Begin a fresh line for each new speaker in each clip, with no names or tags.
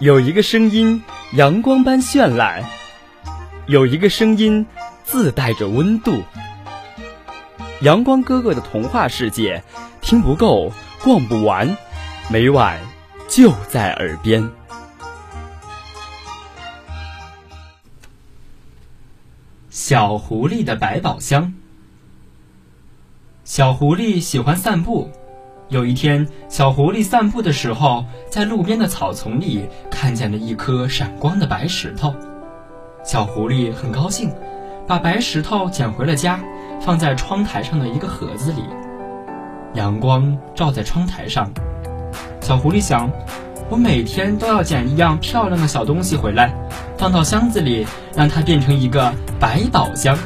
有一个声音阳光般绚烂，有一个声音自带着温度。阳光哥哥的童话世界，听不够，逛不完，每晚就在耳边。小狐狸的百宝箱。小狐狸喜欢散步。有一天，小狐狸散步的时候，在路边的草丛里看见了一颗闪光的白石头。小狐狸很高兴，把白石头捡回了家，放在窗台上的一个盒子里。阳光照在窗台上，小狐狸想：我每天都要捡一样漂亮的小东西回来，放到箱子里，让它变成一个百宝箱。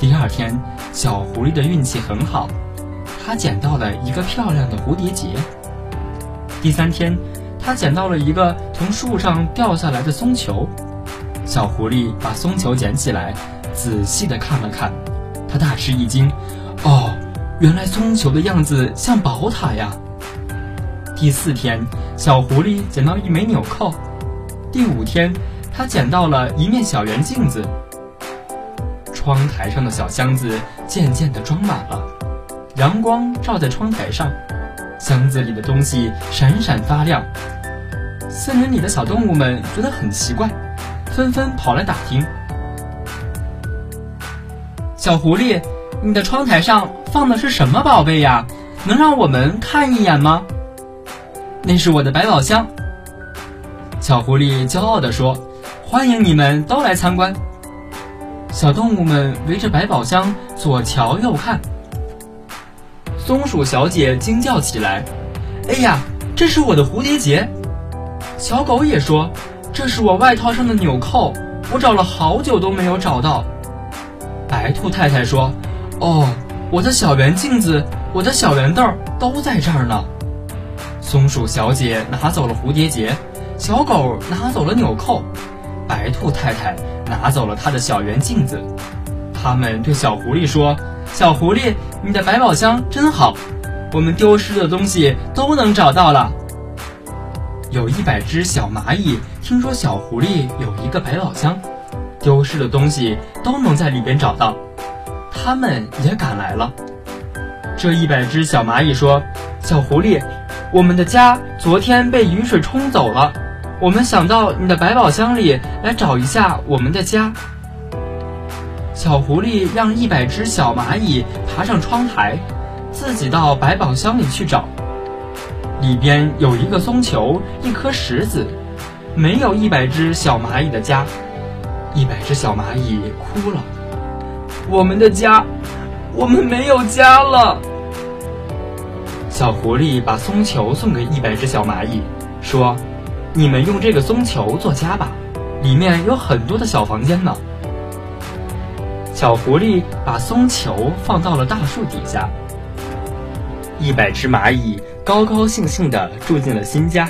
第二天，小狐狸的运气很好。他捡到了一个漂亮的蝴蝶结。第三天，他捡到了一个从树上掉下来的松球。小狐狸把松球捡起来，仔细的看了看，他大吃一惊：“哦，原来松球的样子像宝塔呀！”第四天，小狐狸捡到一枚纽扣。第五天，他捡到了一面小圆镜子。窗台上的小箱子渐渐的装满了。阳光照在窗台上，箱子里的东西闪闪发亮。森林里的小动物们觉得很奇怪，纷纷跑来打听：“小狐狸，你的窗台上放的是什么宝贝呀？能让我们看一眼吗？”“那是我的百宝箱。”小狐狸骄傲地说，“欢迎你们都来参观。”小动物们围着百宝箱左瞧右看。松鼠小姐惊叫起来：“哎呀，这是我的蝴蝶结！”小狗也说：“这是我外套上的纽扣，我找了好久都没有找到。”白兔太太说：“哦，我的小圆镜子，我的小圆豆都在这儿呢。”松鼠小姐拿走了蝴蝶结，小狗拿走了纽扣，白兔太太拿走了她的小圆镜子。他们对小狐狸说。小狐狸，你的百宝箱真好，我们丢失的东西都能找到了。有一百只小蚂蚁听说小狐狸有一个百宝箱，丢失的东西都能在里边找到，他们也赶来了。这一百只小蚂蚁说：“小狐狸，我们的家昨天被雨水冲走了，我们想到你的百宝箱里来找一下我们的家。”小狐狸让一百只小蚂蚁爬上窗台，自己到百宝箱里去找。里边有一个松球，一颗石子，没有一百只小蚂蚁的家。一百只小蚂蚁哭了：“我们的家，我们没有家了。”小狐狸把松球送给一百只小蚂蚁，说：“你们用这个松球做家吧，里面有很多的小房间呢。”小狐狸把松球放到了大树底下，一百只蚂蚁高高兴兴地住进了新家。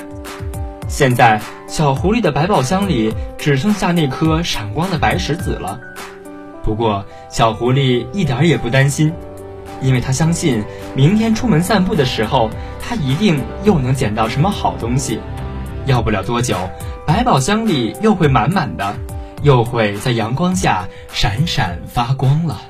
现在，小狐狸的百宝箱里只剩下那颗闪光的白石子了。不过，小狐狸一点也不担心，因为他相信明天出门散步的时候，他一定又能捡到什么好东西。要不了多久，百宝箱里又会满满的。又会在阳光下闪闪发光了。